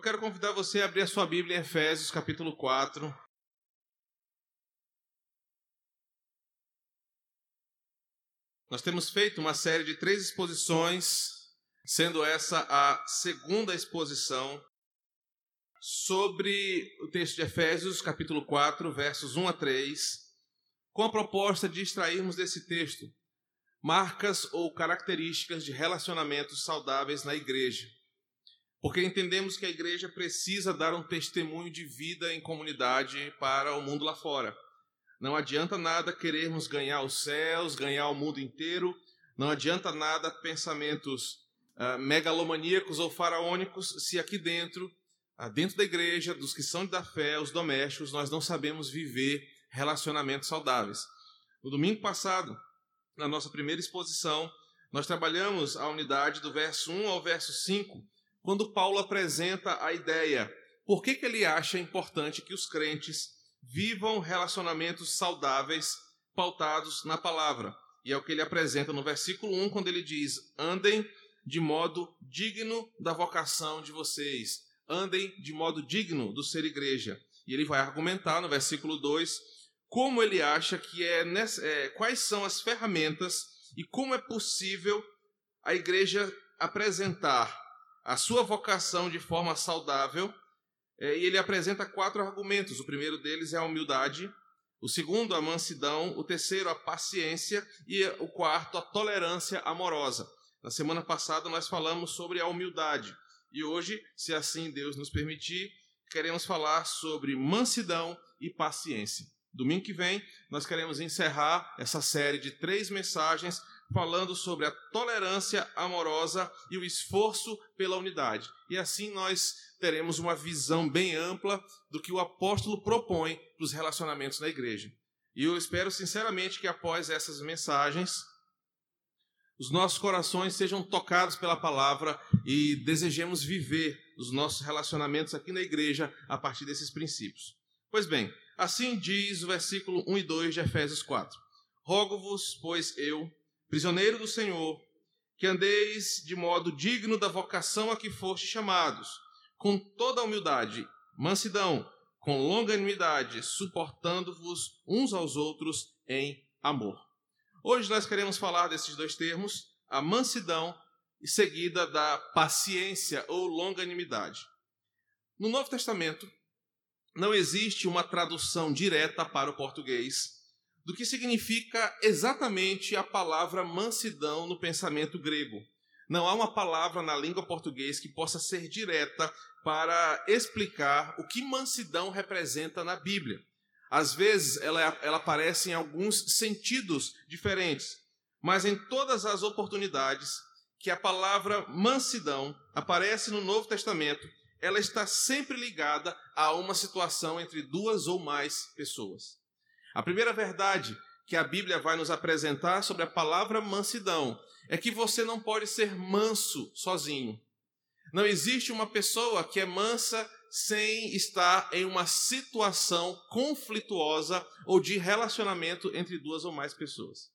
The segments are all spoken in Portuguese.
Eu quero convidar você a abrir a sua Bíblia em Efésios, capítulo 4. Nós temos feito uma série de três exposições, sendo essa a segunda exposição sobre o texto de Efésios, capítulo 4, versos 1 a 3, com a proposta de extrairmos desse texto marcas ou características de relacionamentos saudáveis na igreja. Porque entendemos que a igreja precisa dar um testemunho de vida em comunidade para o mundo lá fora. Não adianta nada querermos ganhar os céus, ganhar o mundo inteiro. Não adianta nada pensamentos uh, megalomaníacos ou faraônicos se aqui dentro, uh, dentro da igreja, dos que são da fé, os domésticos, nós não sabemos viver relacionamentos saudáveis. No domingo passado, na nossa primeira exposição, nós trabalhamos a unidade do verso 1 ao verso 5, quando Paulo apresenta a ideia por que, que ele acha importante que os crentes vivam relacionamentos saudáveis pautados na palavra. E é o que ele apresenta no versículo 1, quando ele diz: andem de modo digno da vocação de vocês, andem de modo digno do ser igreja. E ele vai argumentar no versículo 2 como ele acha que é, é quais são as ferramentas e como é possível a igreja apresentar a sua vocação de forma saudável é, e ele apresenta quatro argumentos. O primeiro deles é a humildade, o segundo, a mansidão, o terceiro, a paciência e o quarto, a tolerância amorosa. Na semana passada nós falamos sobre a humildade e hoje, se assim Deus nos permitir, queremos falar sobre mansidão e paciência. Domingo que vem, nós queremos encerrar essa série de três mensagens falando sobre a tolerância amorosa e o esforço pela unidade. E assim nós teremos uma visão bem ampla do que o apóstolo propõe para os relacionamentos na igreja. E eu espero sinceramente que após essas mensagens, os nossos corações sejam tocados pela palavra e desejemos viver os nossos relacionamentos aqui na igreja a partir desses princípios. Pois bem, assim diz o versículo 1 e 2 de Efésios 4: Rogo-vos, pois eu, prisioneiro do Senhor, que andeis de modo digno da vocação a que foste chamados com toda humildade, mansidão, com longanimidade, suportando-vos uns aos outros em amor. Hoje nós queremos falar desses dois termos, a mansidão e seguida da paciência ou longanimidade. No Novo Testamento, não existe uma tradução direta para o português do que significa exatamente a palavra mansidão no pensamento grego. Não há uma palavra na língua portuguesa que possa ser direta para explicar o que mansidão representa na Bíblia. Às vezes ela, ela aparece em alguns sentidos diferentes, mas em todas as oportunidades que a palavra mansidão aparece no Novo Testamento, ela está sempre ligada a uma situação entre duas ou mais pessoas. A primeira verdade que a Bíblia vai nos apresentar sobre a palavra mansidão é que você não pode ser manso sozinho. Não existe uma pessoa que é mansa sem estar em uma situação conflituosa ou de relacionamento entre duas ou mais pessoas.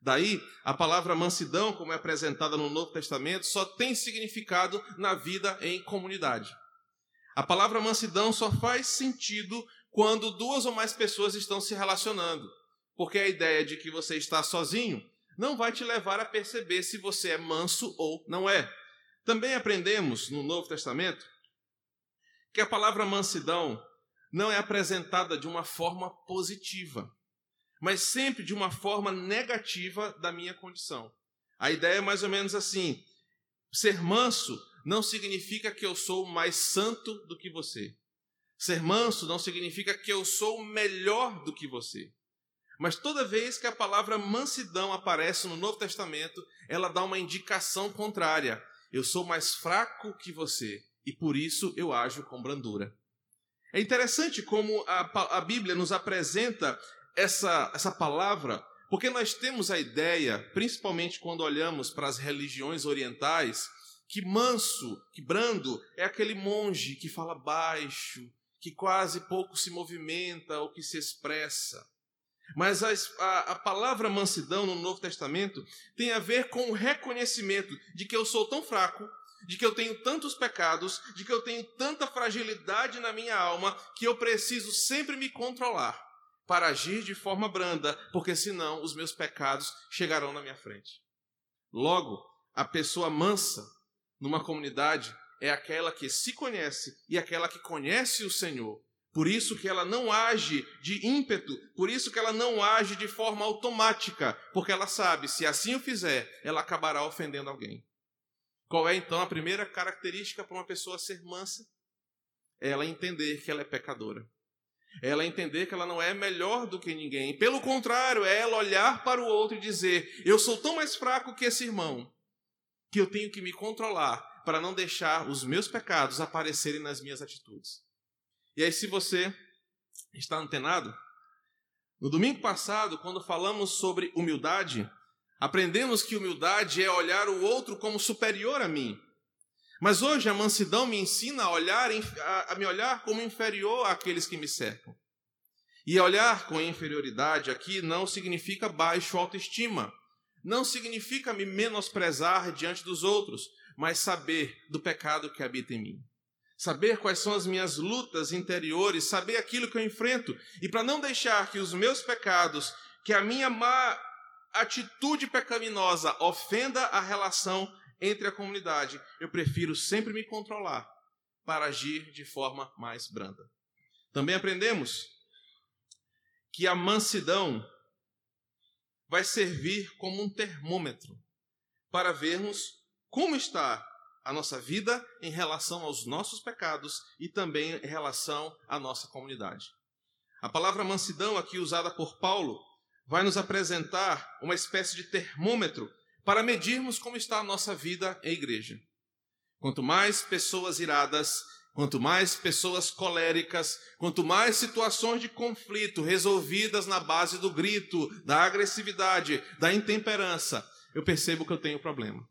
Daí, a palavra mansidão, como é apresentada no Novo Testamento, só tem significado na vida em comunidade. A palavra mansidão só faz sentido quando duas ou mais pessoas estão se relacionando, porque a ideia de que você está sozinho não vai te levar a perceber se você é manso ou não é. Também aprendemos no Novo Testamento que a palavra mansidão não é apresentada de uma forma positiva, mas sempre de uma forma negativa da minha condição. A ideia é mais ou menos assim: ser manso não significa que eu sou mais santo do que você. Ser manso não significa que eu sou melhor do que você. Mas toda vez que a palavra mansidão aparece no Novo Testamento, ela dá uma indicação contrária. Eu sou mais fraco que você e por isso eu ajo com brandura. É interessante como a, a Bíblia nos apresenta essa, essa palavra, porque nós temos a ideia, principalmente quando olhamos para as religiões orientais, que manso, que brando, é aquele monge que fala baixo, que quase pouco se movimenta ou que se expressa. Mas a, a, a, palavra mansidão no Novo Testamento tem a ver com o reconhecimento de que eu sou tão fraco, de que eu tenho tantos pecados, de que eu tenho tanta fragilidade na minha alma, que eu preciso sempre me controlar para agir de forma branda, porque senão os meus pecados chegarão na minha frente. Logo, a pessoa mansa numa comunidade é aquela que se conhece e aquela que conhece o Senhor. Por isso que ela não age de ímpeto, por isso que ela não age de forma automática, porque ela sabe, se assim o fizer, ela acabará ofendendo alguém. Qual é então a primeira característica para uma pessoa ser mansa? É ela entender que ela é pecadora. É ela entender que ela não é melhor do que ninguém. Pelo contrário, é ela olhar para o outro e dizer: Eu sou tão mais fraco que esse irmão, que eu tenho que me controlar para não deixar os meus pecados aparecerem nas minhas atitudes. E aí, se você está antenado, no domingo passado, quando falamos sobre humildade, aprendemos que humildade é olhar o outro como superior a mim. Mas hoje a mansidão me ensina a olhar a, me olhar como inferior àqueles que me cercam. E olhar com inferioridade aqui não significa baixo autoestima, não significa me menosprezar diante dos outros, mas saber do pecado que habita em mim. Saber quais são as minhas lutas interiores, saber aquilo que eu enfrento, e para não deixar que os meus pecados, que a minha má atitude pecaminosa ofenda a relação entre a comunidade, eu prefiro sempre me controlar para agir de forma mais branda. Também aprendemos que a mansidão vai servir como um termômetro para vermos como está a nossa vida em relação aos nossos pecados e também em relação à nossa comunidade. A palavra mansidão, aqui usada por Paulo, vai nos apresentar uma espécie de termômetro para medirmos como está a nossa vida em igreja. Quanto mais pessoas iradas, quanto mais pessoas coléricas, quanto mais situações de conflito resolvidas na base do grito, da agressividade, da intemperança, eu percebo que eu tenho problema.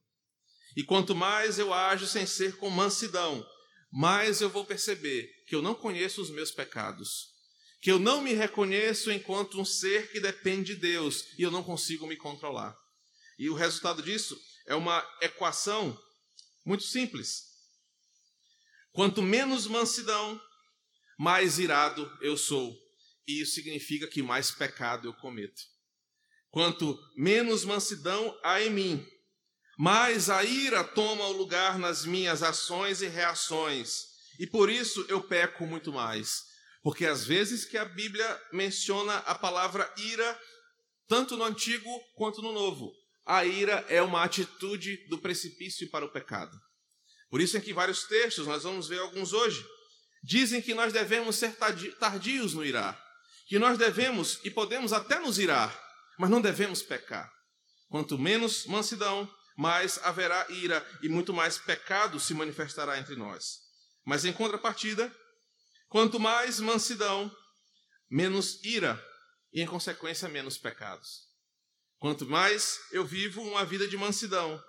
E quanto mais eu ajo sem ser com mansidão, mais eu vou perceber que eu não conheço os meus pecados, que eu não me reconheço enquanto um ser que depende de Deus e eu não consigo me controlar. E o resultado disso é uma equação muito simples. Quanto menos mansidão, mais irado eu sou. E isso significa que mais pecado eu cometo. Quanto menos mansidão há em mim, mais a ira toma o lugar nas minhas ações e reações. E por isso eu peco muito mais. Porque às vezes que a Bíblia menciona a palavra ira, tanto no Antigo quanto no Novo, a ira é uma atitude do precipício para o pecado. Por isso é que vários textos, nós vamos ver alguns hoje, dizem que nós devemos ser tardios no irar, que nós devemos e podemos até nos irar, mas não devemos pecar. Quanto menos mansidão, mais haverá ira e muito mais pecado se manifestará entre nós. Mas em contrapartida, quanto mais mansidão, menos ira e em consequência menos pecados. Quanto mais eu vivo uma vida de mansidão,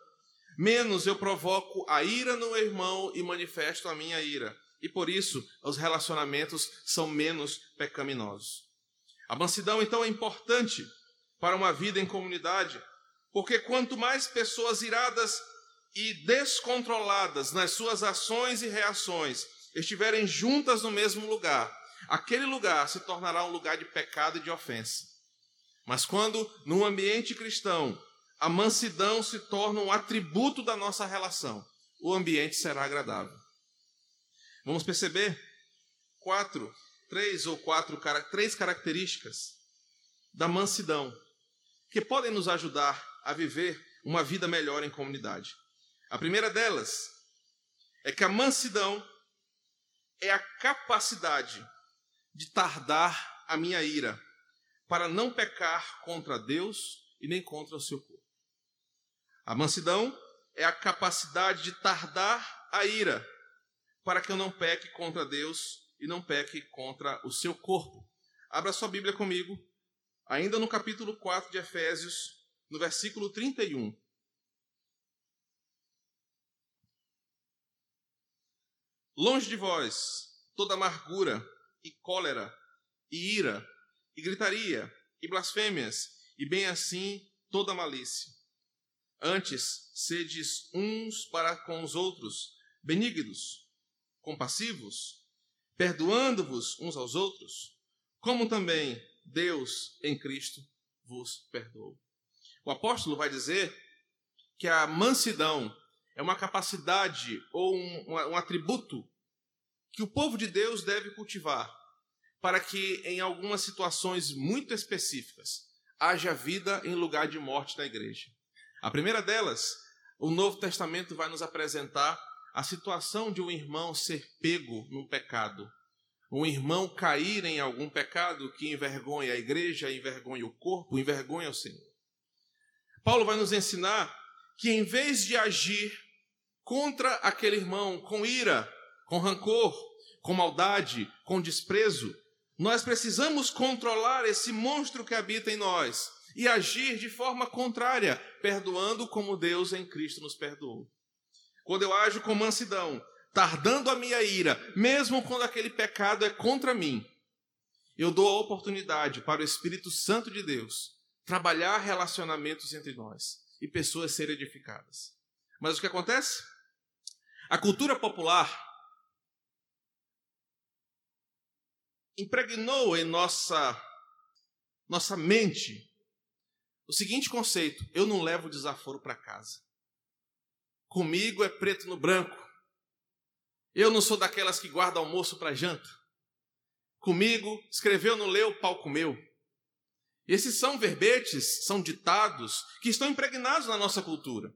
menos eu provoco a ira no meu irmão e manifesto a minha ira. E por isso os relacionamentos são menos pecaminosos. A mansidão, então, é importante para uma vida em comunidade, porque quanto mais pessoas iradas e descontroladas nas suas ações e reações estiverem juntas no mesmo lugar, aquele lugar se tornará um lugar de pecado e de ofensa. Mas quando, num ambiente cristão, a mansidão se torna um atributo da nossa relação, o ambiente será agradável. Vamos perceber quatro, três ou quatro, três características da mansidão que podem nos ajudar a viver uma vida melhor em comunidade. A primeira delas é que a mansidão é a capacidade de tardar a minha ira para não pecar contra Deus e nem contra o seu corpo. A mansidão é a capacidade de tardar a ira, para que eu não peque contra Deus e não peque contra o seu corpo. Abra sua Bíblia comigo, ainda no capítulo 4 de Efésios, no versículo 31. Longe de vós toda amargura e cólera e ira e gritaria, e blasfêmias, e bem assim toda malícia. Antes, sedes uns para com os outros, benignos, compassivos, perdoando-vos uns aos outros, como também Deus em Cristo vos perdoou. O apóstolo vai dizer que a mansidão é uma capacidade ou um, um, atributo que o povo de Deus deve cultivar para que, em algumas situações muito específicas, haja vida em lugar de morte na igreja. A primeira delas, o Novo Testamento vai nos apresentar a situação de um irmão ser pego num pecado, um irmão cair em algum pecado que envergonha a igreja, envergonha o corpo, envergonha o Senhor. Paulo vai nos ensinar que em vez de agir contra aquele irmão com ira, com rancor, com maldade, com desprezo, nós precisamos controlar esse monstro que habita em nós e agir de forma contrária, perdoando como Deus em Cristo nos perdoou. Quando eu ajo com mansidão, tardando a minha ira, mesmo quando aquele pecado é contra mim, eu dou a oportunidade para o Espírito Santo de Deus trabalhar relacionamentos entre nós e pessoas serem edificadas. Mas o que acontece? A cultura popular impregnou em nossa nossa mente o seguinte conceito: eu não levo desaforo para casa. Comigo é preto no branco. Eu não sou daquelas que guarda almoço para janta. Comigo, escreveu, não leu, pau comeu. Esses são verbetes, são ditados que estão impregnados na nossa cultura.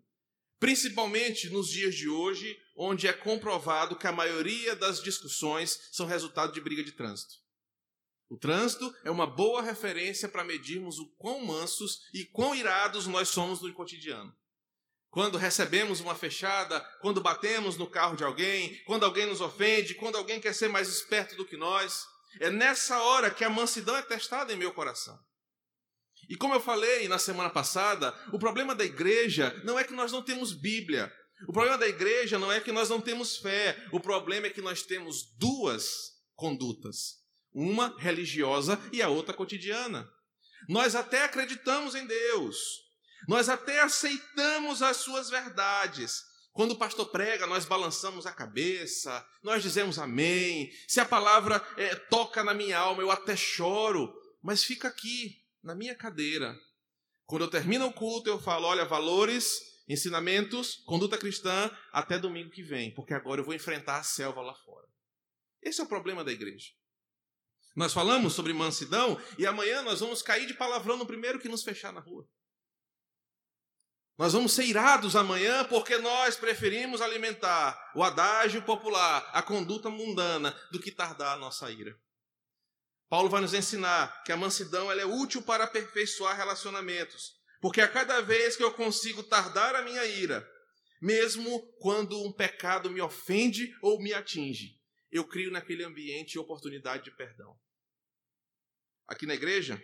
Principalmente nos dias de hoje, onde é comprovado que a maioria das discussões são resultado de briga de trânsito. O trânsito é uma boa referência para medirmos o quão mansos e quão irados nós somos no cotidiano. Quando recebemos uma fechada, quando batemos no carro de alguém, quando alguém nos ofende, quando alguém quer ser mais esperto do que nós, é nessa hora que a mansidão é testada em meu coração. E como eu falei na semana passada, o problema da igreja não é que nós não temos Bíblia. O problema da igreja não é que nós não temos fé. O problema é que nós temos duas condutas: uma religiosa e a outra cotidiana. Nós até acreditamos em Deus, nós até aceitamos as suas verdades. Quando o pastor prega, nós balançamos a cabeça, nós dizemos amém. Se a palavra é, toca na minha alma, eu até choro, mas fica aqui na minha cadeira. Quando eu termino o culto, eu falo: olha, valores, ensinamentos, conduta cristã, até domingo que vem, porque agora eu vou enfrentar a selva lá fora. Esse é o problema da igreja. Nós falamos sobre mansidão e amanhã nós vamos cair de palavrão no primeiro que nos fechar na rua. Nós vamos ser irados amanhã porque nós preferimos alimentar o adágio popular, a conduta mundana, do que tardar a nossa ira. Paulo vai nos ensinar que a mansidão ela é útil para aperfeiçoar relacionamentos, porque a cada vez que eu consigo tardar a minha ira, mesmo quando um pecado me ofende ou me atinge, eu crio naquele ambiente oportunidade de perdão. Aqui na igreja,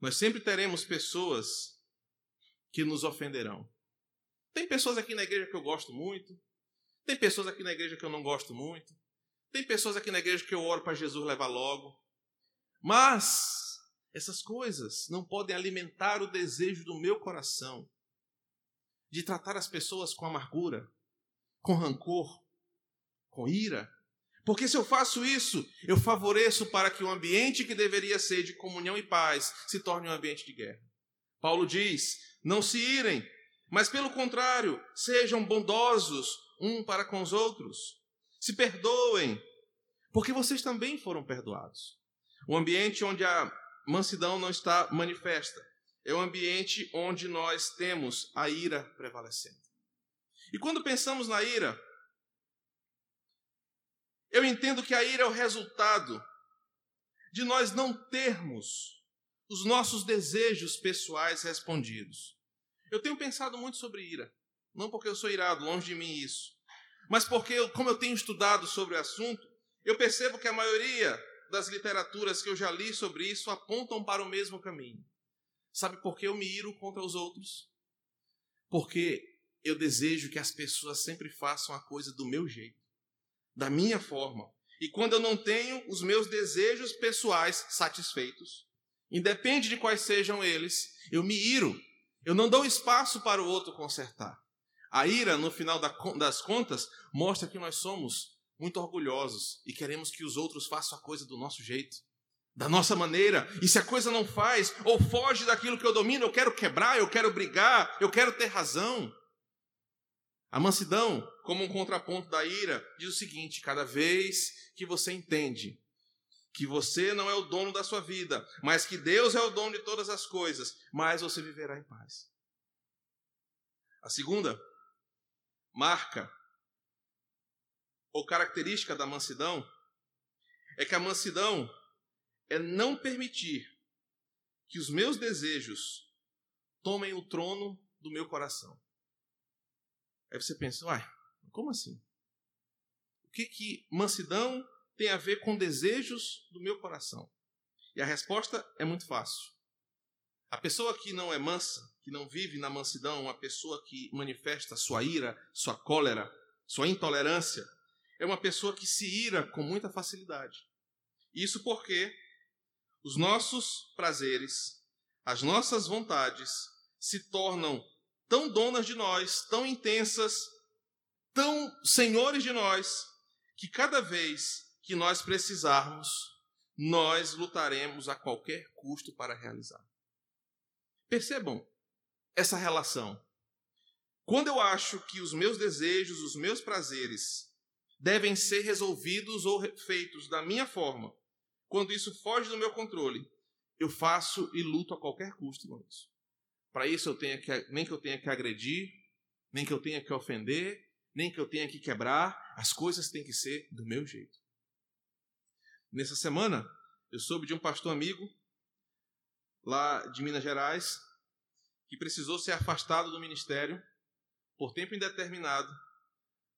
nós sempre teremos pessoas que nos ofenderão. Tem pessoas aqui na igreja que eu gosto muito, tem pessoas aqui na igreja que eu não gosto muito, tem pessoas aqui na igreja que eu oro para Jesus levar logo. Mas essas coisas não podem alimentar o desejo do meu coração de tratar as pessoas com amargura, com rancor, com ira. Porque se eu faço isso, eu favoreço para que o ambiente que deveria ser de comunhão e paz se torne um ambiente de guerra. Paulo diz: não se irem, mas pelo contrário, sejam bondosos um para com os outros. Se perdoem, porque vocês também foram perdoados. O ambiente onde a mansidão não está manifesta é o ambiente onde nós temos a ira prevalecendo. E quando pensamos na ira, eu entendo que a ira é o resultado de nós não termos os nossos desejos pessoais respondidos. Eu tenho pensado muito sobre ira, não porque eu sou irado, longe de mim isso, mas porque, como eu tenho estudado sobre o assunto, eu percebo que a maioria das literaturas que eu já li sobre isso apontam para o mesmo caminho. Sabe por que eu me iro contra os outros? Porque eu desejo que as pessoas sempre façam a coisa do meu jeito, da minha forma. E quando eu não tenho os meus desejos pessoais satisfeitos, independe de quais sejam eles, eu me iro Eu não dou espaço para o outro consertar. A ira, no final das contas, mostra que nós somos muito orgulhosos e queremos que os outros façam a coisa do nosso jeito, da nossa maneira. E se a coisa não faz ou foge daquilo que eu domino, eu quero quebrar, eu quero brigar, eu quero ter razão. A mansidão, como um contraponto da ira, diz o seguinte: cada vez que você entende que você não é o dono da sua vida, mas que Deus é o dono de todas as coisas, mais você viverá em paz. A segunda marca ou característica da mansidão é que a mansidão é não permitir que os meus desejos tomem o trono do meu coração. Aí você pensa, uai, como assim? O que que mansidão tem a ver com desejos do meu coração? E a resposta é muito fácil. A pessoa que não é mansa, que não vive na mansidão, uma pessoa que manifesta sua ira, sua cólera, sua intolerância, é uma pessoa que se ira com muita facilidade. Isso porque os nossos prazeres, as nossas vontades se tornam tão donas de nós, tão intensas, tão senhores de nós, que cada vez que nós precisarmos, nós lutaremos a qualquer custo para realizar. Percebam essa relação. Quando eu acho que os meus desejos, os meus prazeres devem ser resolvidos ou feitos da minha forma, quando isso foge do meu controle, eu faço e luto a qualquer custo com isso. Para isso eu tenho que nem que eu tenha que agredir, nem que eu tenha que ofender, nem que eu tenha que quebrar, as coisas têm que ser do meu jeito. Nessa semana, eu soube de um pastor amigo lá de Minas Gerais que precisou ser afastado do ministério por tempo indeterminado,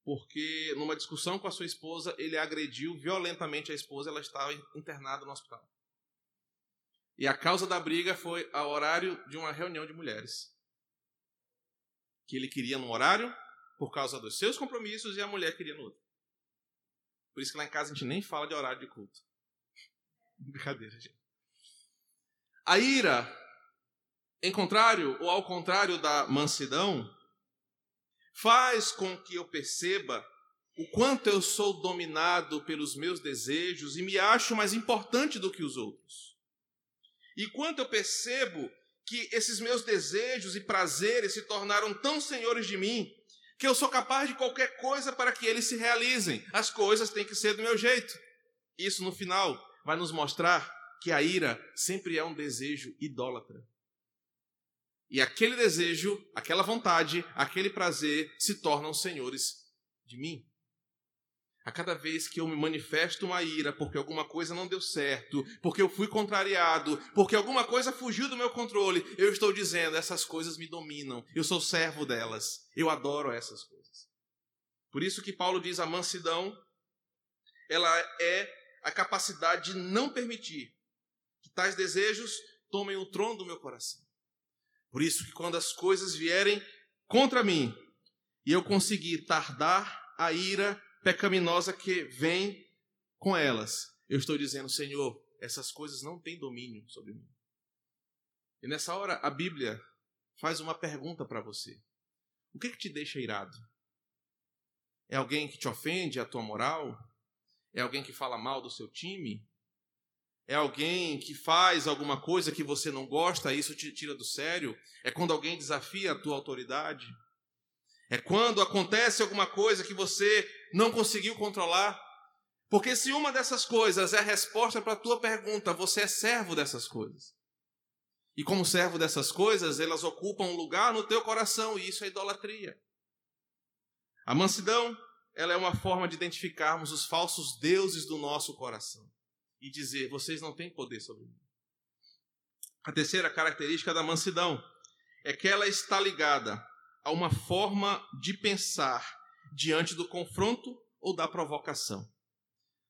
porque numa discussão com a sua esposa, ele agrediu violentamente a esposa, ela estava internada no hospital. E a causa da briga foi ao horário de uma reunião de mulheres. Que ele queria no horário por causa dos seus compromissos e a mulher queria no outro. Por isso que lá em casa a gente nem fala de horário de culto. Brincadeira, gente. A ira, em contrário, ou ao contrário da mansidão, faz com que eu perceba o quanto eu sou dominado pelos meus desejos e me acho mais importante do que os outros. E quanto eu percebo que esses meus desejos e prazeres se tornaram tão senhores de mim que eu sou capaz de qualquer coisa para que eles se realizem. As coisas têm que ser do meu jeito. Isso no final vai nos mostrar que a ira sempre é um desejo idólatra. E aquele desejo, aquela vontade, aquele prazer se tornam senhores de mim. A cada vez que eu me manifesto uma ira porque alguma coisa não deu certo, porque eu fui contrariado, porque alguma coisa fugiu do meu controle, eu estou dizendo: essas coisas me dominam, eu sou servo delas, eu adoro essas coisas. Por isso que Paulo diz: a mansidão, ela é a capacidade de não permitir que tais desejos tomem o trono do meu coração. Por isso que quando as coisas vierem contra mim e eu conseguir tardar a ira pecaminosa que vem com elas, eu estou dizendo, Senhor, essas coisas não têm domínio sobre mim. E nessa hora a Bíblia faz uma pergunta para você. O que, que te deixa irado? É alguém que te ofende a tua moral? É alguém que fala mal do seu time? É alguém que faz alguma coisa que você não gosta, isso te tira do sério? É quando alguém desafia a tua autoridade? É quando acontece alguma coisa que você não conseguiu controlar? Porque se uma dessas coisas é a resposta para a tua pergunta, você é servo dessas coisas. E como servo dessas coisas, elas ocupam um lugar no teu coração, e isso é idolatria. A mansidão ela é uma forma de identificarmos os falsos deuses do nosso coração e dizer: vocês não têm poder sobre mim. A terceira característica da mansidão é que ela está ligada a uma forma de pensar diante do confronto ou da provocação.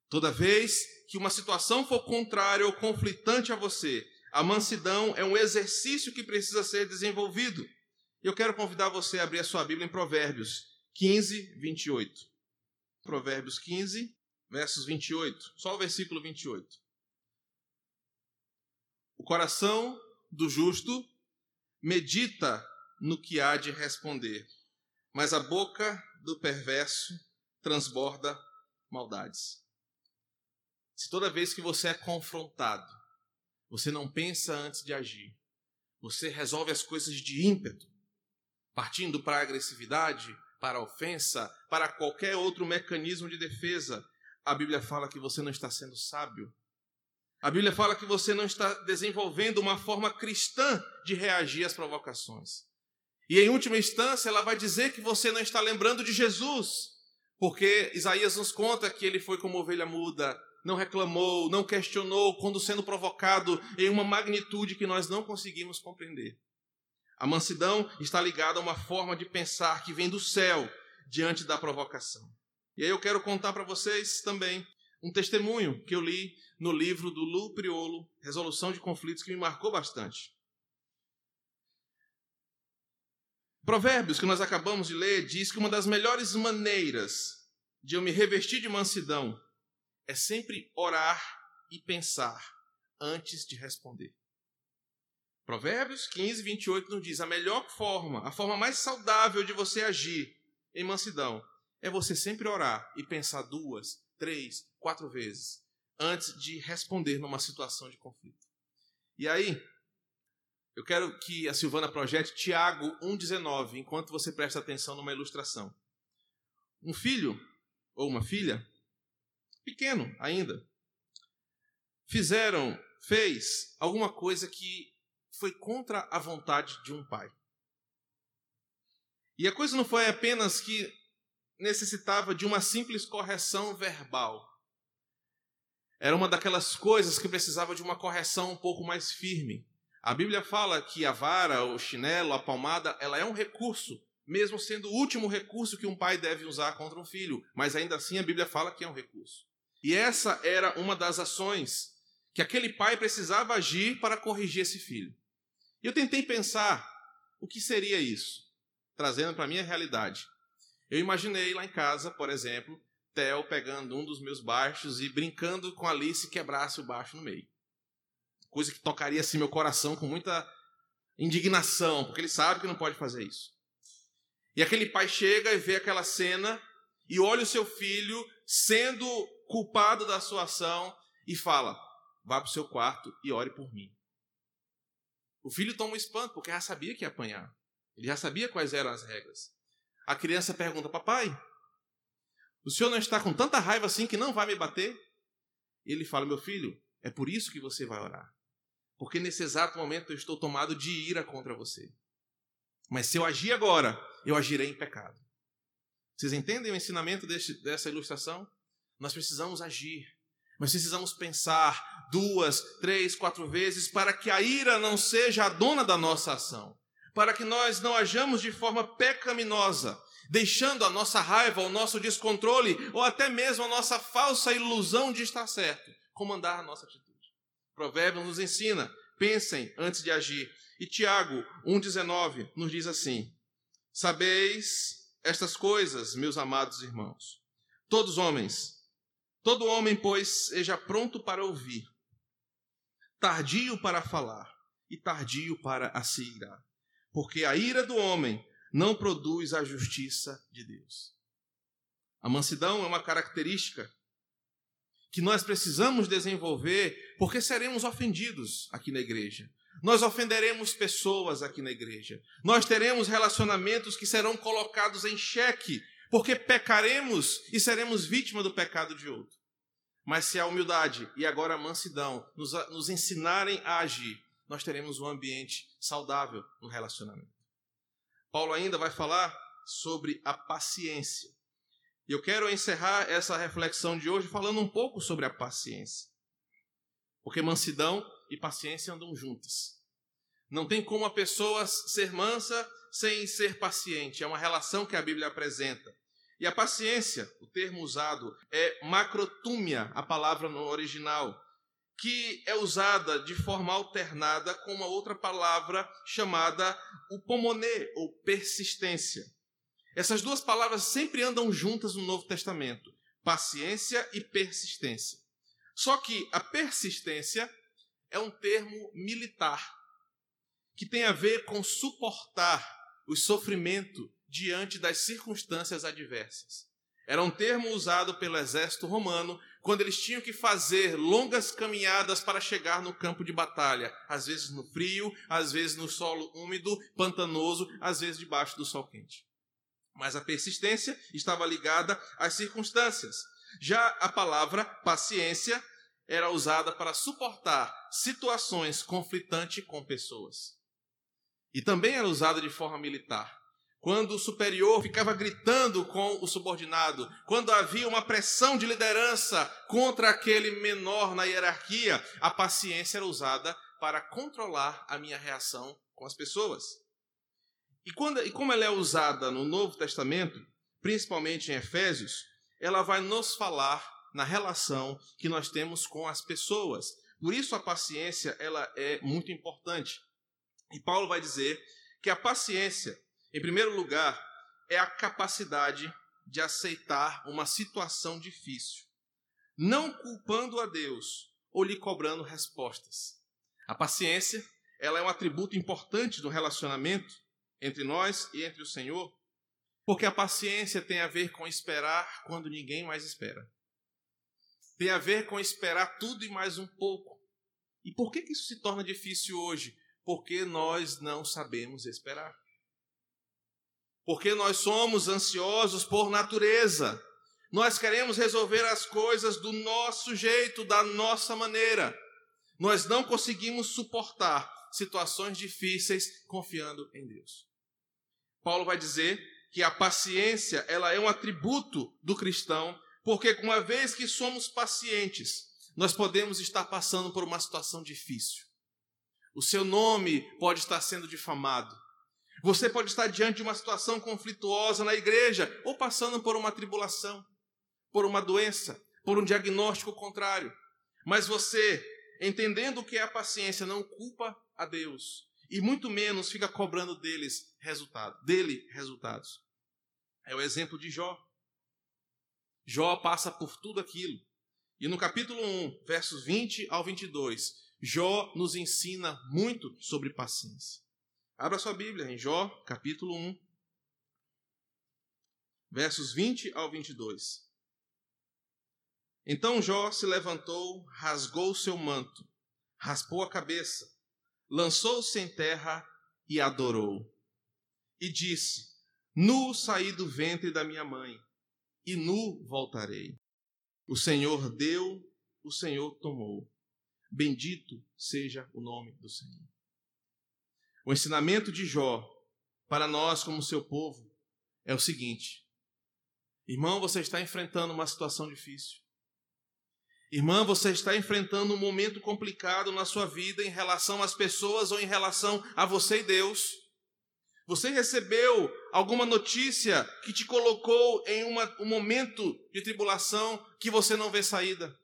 Toda vez que uma situação for contrária ou conflitante a você, a mansidão é um exercício que precisa ser desenvolvido. Eu quero convidar você a abrir a sua Bíblia em Provérbios 15, 28. Provérbios 15, versos 28, só o versículo 28. O coração do justo medita no que há de responder, mas a boca do perverso transborda maldades. Se toda vez que você é confrontado, você não pensa antes de agir, você resolve as coisas de ímpeto, partindo para a agressividade, para a ofensa, para qualquer outro mecanismo de defesa, a Bíblia fala que você não está sendo sábio. A Bíblia fala que você não está desenvolvendo uma forma cristã de reagir às provocações. E em última instância, ela vai dizer que você não está lembrando de Jesus, porque Isaías nos conta que ele foi como ovelha muda, não reclamou, não questionou, quando sendo provocado em uma magnitude que nós não conseguimos compreender. A mansidão está ligada a uma forma de pensar que vem do céu diante da provocação. E aí eu quero contar para vocês também um testemunho que eu li no livro do Lu Priolo, Resolução de Conflitos, que me marcou bastante. Provérbios, que nós acabamos de ler, diz que uma das melhores maneiras de eu me revestir de mansidão é sempre orar e pensar antes de responder. Provérbios 15, 28 nos diz: a melhor forma, a forma mais saudável de você agir em mansidão é você sempre orar e pensar duas, três, quatro vezes antes de responder numa situação de conflito. E aí, eu quero que a Silvana projete Tiago 1,19, enquanto você presta atenção numa ilustração. Um filho ou uma filha, pequeno ainda, fizeram, fez alguma coisa que foi contra a vontade de um pai. E a coisa não foi apenas que necessitava de uma simples correção verbal. Era uma daquelas coisas que precisava de uma correção um pouco mais firme. A Bíblia fala que a vara, o chinelo, a palmada, ela é um recurso, mesmo sendo o último recurso que um pai deve usar contra um filho, mas ainda assim a Bíblia fala que é um recurso. E essa era uma das ações que aquele pai precisava agir para corrigir esse filho. E eu tentei pensar o que seria isso, trazendo para a minha realidade. Eu imaginei lá em casa, por exemplo, Theo pegando um dos meus baixos e brincando com Alice quebrasse o baixo no meio coisa que tocaria assim meu coração com muita indignação, porque ele sabe que não pode fazer isso. E aquele pai chega e vê aquela cena e olha o seu filho sendo culpado da sua ação e fala: vá para o seu quarto e ore por mim. O filho toma um espanto, porque já sabia que ia apanhar. Ele já sabia quais eram as regras. A criança pergunta: Papai, o senhor não está com tanta raiva assim que não vai me bater? E ele fala: Meu filho, é por isso que você vai orar. Porque nesse exato momento eu estou tomado de ira contra você. Mas se eu agir agora, eu agirei em pecado. Vocês entendem o ensinamento desse, dessa ilustração? Nós precisamos agir. Nós precisamos pensar duas, três, quatro vezes para que a ira não seja a dona da nossa ação. Para que nós não ajamos de forma pecaminosa, deixando a nossa raiva, o nosso descontrole ou até mesmo a nossa falsa ilusão de estar certo comandar a nossa atitude. Provérbios nos ensina: pensem antes de agir. E Tiago 1,19 nos diz assim: Sabeis estas coisas, meus amados irmãos, todos homens, todo homem, pois, seja pronto para ouvir, tardio para falar e tardio para a se irar, porque a ira do homem não produz a justiça de Deus. A mansidão é uma característica que nós precisamos desenvolver, porque seremos ofendidos aqui na igreja. Nós ofenderemos pessoas aqui na igreja. Nós teremos relacionamentos que serão colocados em xeque, porque pecaremos e seremos vítima do pecado de outro. Mas se a humildade e agora a mansidão nos, nos ensinarem a agir, nós teremos um ambiente saudável no relacionamento. Paulo ainda vai falar sobre a paciência. E eu quero encerrar essa reflexão de hoje falando um pouco sobre a paciência. Porque mansidão e paciência andam juntas. Não tem como a pessoa ser mansa sem ser paciente. É uma relação que a Bíblia apresenta. E a paciência, o termo usado, é macrotúmia, a palavra no original, que é usada de forma alternada com uma outra palavra chamada upomoné, ou persistência. Essas duas palavras sempre andam juntas no Novo Testamento: paciência e persistência. Só que a persistência é um termo militar que tem a ver com suportar, o sofrimento diante das circunstâncias adversas. Era um termo usado pelo exército romano quando eles tinham que fazer longas caminhadas para chegar no campo de batalha, às vezes no frio, às vezes no solo úmido, pantanoso, às vezes debaixo do sol quente. Mas a persistência estava ligada às circunstâncias. Já a palavra paciência era usada para suportar situações conflitantes com pessoas. E também era usada de forma militar. Quando o superior ficava gritando com o subordinado, quando havia uma pressão de liderança contra aquele menor na hierarquia, a paciência era usada para controlar a minha reação com as pessoas. E, quando, e como ela é usada no Novo Testamento, principalmente em Efésios, ela vai nos falar na relação que nós temos com as pessoas. Por isso a paciência ela é muito importante. E Paulo vai dizer que a paciência, em primeiro lugar, é a capacidade de aceitar uma situação difícil, não culpando a Deus ou lhe cobrando respostas. A paciência, ela é um atributo importante do relacionamento entre nós e entre o Senhor, porque a paciência tem a ver com esperar quando ninguém mais espera. Tem a ver com esperar tudo e mais um pouco. E por que, isso se torna difícil hoje? Porque nós não sabemos esperar. Porque nós somos ansiosos por natureza. Nós queremos resolver as coisas do nosso jeito, da nossa maneira. Nós não conseguimos suportar situações difíceis confiando em Deus. Paulo vai dizer que a paciência ela é um atributo do cristão, porque uma vez que somos pacientes, nós podemos estar passando por uma situação difícil. O seu nome pode estar sendo difamado. Você pode estar diante de uma situação conflituosa na igreja ou passando por uma tribulação, por uma doença, por um diagnóstico contrário. Mas você, entendendo o que é a paciência, não culpa a Deus, e muito menos fica cobrando deles resultado, dele resultados. É o exemplo de Jó. Jó passa por tudo aquilo. E no capítulo 1, versos 20 ao 22, Jó nos ensina muito sobre paciência. Abra sua Bíblia em Jó, capítulo 1, versos 20 ao 22. Então Jó se levantou, rasgou seu manto, raspou a cabeça, lançou-se em terra e adorou. E disse: Nu saí do ventre da minha mãe, e nu voltarei. O Senhor deu, o Senhor tomou. Bendito seja o nome do Senhor. O ensinamento de Jó para nós, como seu povo, é o seguinte: Irmão, você está enfrentando uma situação difícil. Irmã, você está enfrentando um momento complicado na sua vida em relação às pessoas ou em relação a você e Deus. Você recebeu alguma notícia que te colocou em uma, um momento de tribulação que você não vê saída?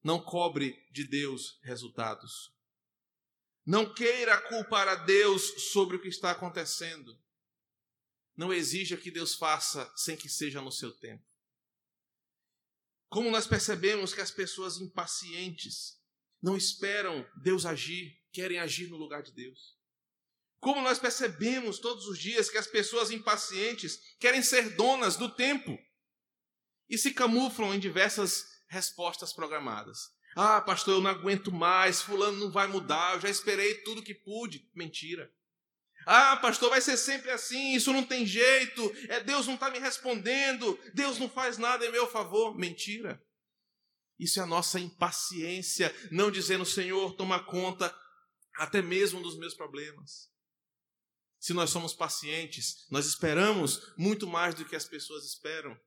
Não cobre de Deus resultados. Não queira culpar a Deus sobre o que está acontecendo. Não exija que Deus faça sem que seja no seu tempo. Como nós percebemos que as pessoas impacientes não esperam Deus agir, querem agir no lugar de Deus. Como nós percebemos todos os dias que as pessoas impacientes querem ser donas do tempo e se camuflam em diversas respostas programadas. Ah, pastor, eu não aguento mais, fulano não vai mudar, eu já esperei tudo que pude. Mentira. Ah, pastor, vai ser sempre assim, isso não tem jeito, é Deus não está me respondendo, Deus não faz nada em meu favor. Mentira. Isso é a nossa impaciência, não dizendo, Senhor, toma conta até mesmo dos meus problemas. Se nós somos pacientes, nós esperamos muito mais do que as pessoas esperam,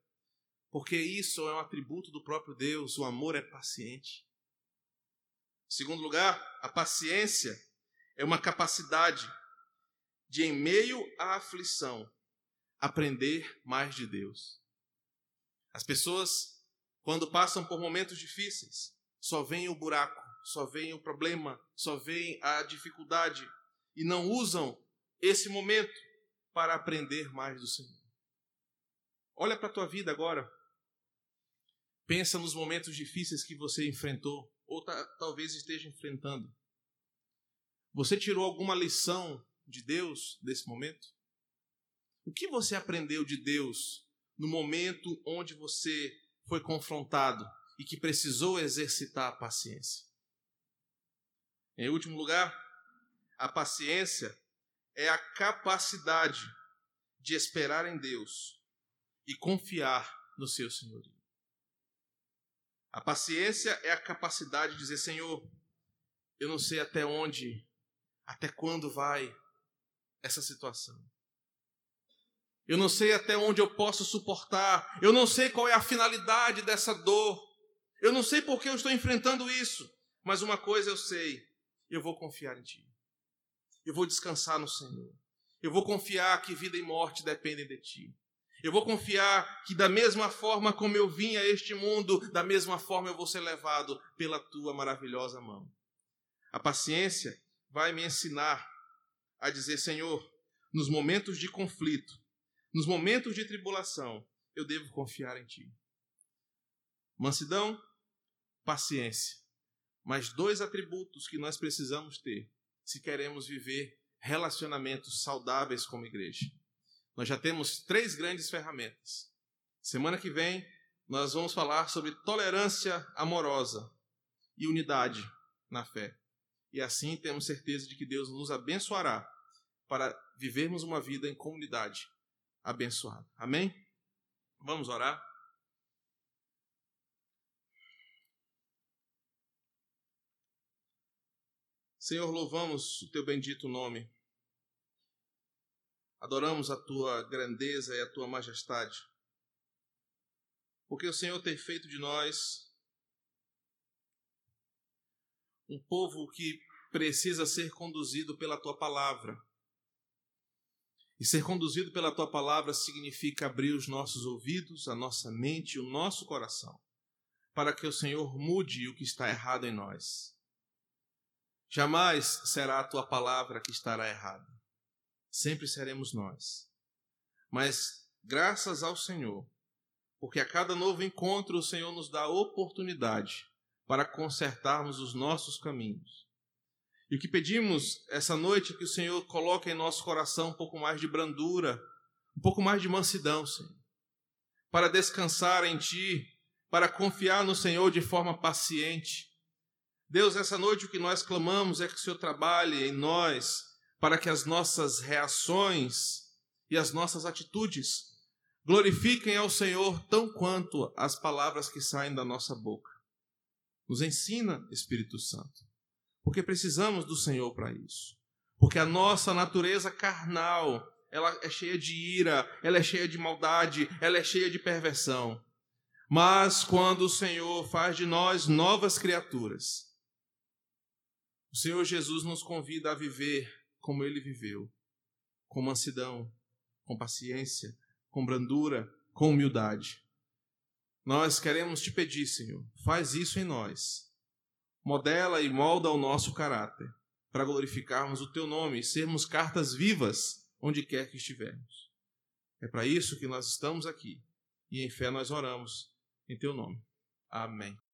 porque isso é um atributo do próprio Deus, o amor é paciente. Segundo lugar, a paciência é uma capacidade de, em meio à aflição, aprender mais de Deus. As pessoas, quando passam por momentos difíceis, só veem o buraco, só veem o problema, só veem a dificuldade e não usam esse momento para aprender mais do Senhor. Olha para a tua vida agora. Pensa nos momentos difíceis que você enfrentou ou talvez esteja enfrentando. Você tirou alguma lição de Deus desse momento? O que você aprendeu de Deus no momento onde você foi confrontado e que precisou exercitar a paciência? Em último lugar, a paciência é a capacidade de esperar em Deus e confiar no seu senhorio. A paciência é a capacidade de dizer: Senhor, eu não sei até onde, até quando vai essa situação. Eu não sei até onde eu posso suportar. Eu não sei qual é a finalidade dessa dor. Eu não sei por que eu estou enfrentando isso. Mas uma coisa eu sei: eu vou confiar em Ti. Eu vou descansar no Senhor. Eu vou confiar que vida e morte dependem de Ti. Eu vou confiar que, da mesma forma como eu vim a este mundo, da mesma forma eu vou ser levado pela Tua maravilhosa mão. A paciência vai me ensinar a dizer: Senhor, nos momentos de conflito, nos momentos de tribulação, eu devo confiar em Ti. Mansidão, paciência mas dois atributos que nós precisamos ter se queremos viver relacionamentos saudáveis como igreja. Nós já temos três grandes ferramentas. Semana que vem, nós vamos falar sobre tolerância amorosa e unidade na fé. E assim temos certeza de que Deus nos abençoará para vivermos uma vida em comunidade abençoada. Amém? Vamos orar? Senhor, louvamos o teu bendito nome. Adoramos a tua grandeza e a tua majestade. Porque o Senhor tem feito de nós um povo que precisa ser conduzido pela tua palavra. E ser conduzido pela tua palavra significa abrir os nossos ouvidos, a nossa mente e o nosso coração, para que o Senhor mude o que está errado em nós Jamais será a tua palavra que estará errada. Sempre seremos nós. Mas graças ao Senhor, porque a cada novo encontro o Senhor nos dá oportunidade para consertarmos os nossos caminhos. E o que pedimos essa noite é que o Senhor coloque em nosso coração um pouco mais de brandura, um pouco mais de mansidão, Senhor, para descansar em Ti, para confiar no Senhor de forma paciente, Deus, essa noite o que nós clamamos é que o Senhor trabalhe em nós para que as nossas reações e as nossas atitudes glorifiquem ao Senhor tão quanto as palavras que saem da nossa boca. Nos ensina, Espírito Santo, porque precisamos do Senhor para isso. Porque a nossa natureza carnal, ela é cheia de ira, ela é cheia de maldade, ela é cheia de perversão. Mas quando o Senhor faz de nós novas criaturas, o Senhor Jesus nos convida a viver como ele viveu, com mansidão, com paciência, com brandura, com humildade. Nós queremos te pedir, Senhor, faz isso em nós. Modela e molda o nosso caráter, para glorificarmos o teu nome e sermos cartas vivas onde quer que estivermos. É para isso que nós estamos aqui e em fé nós oramos em teu nome. Amém.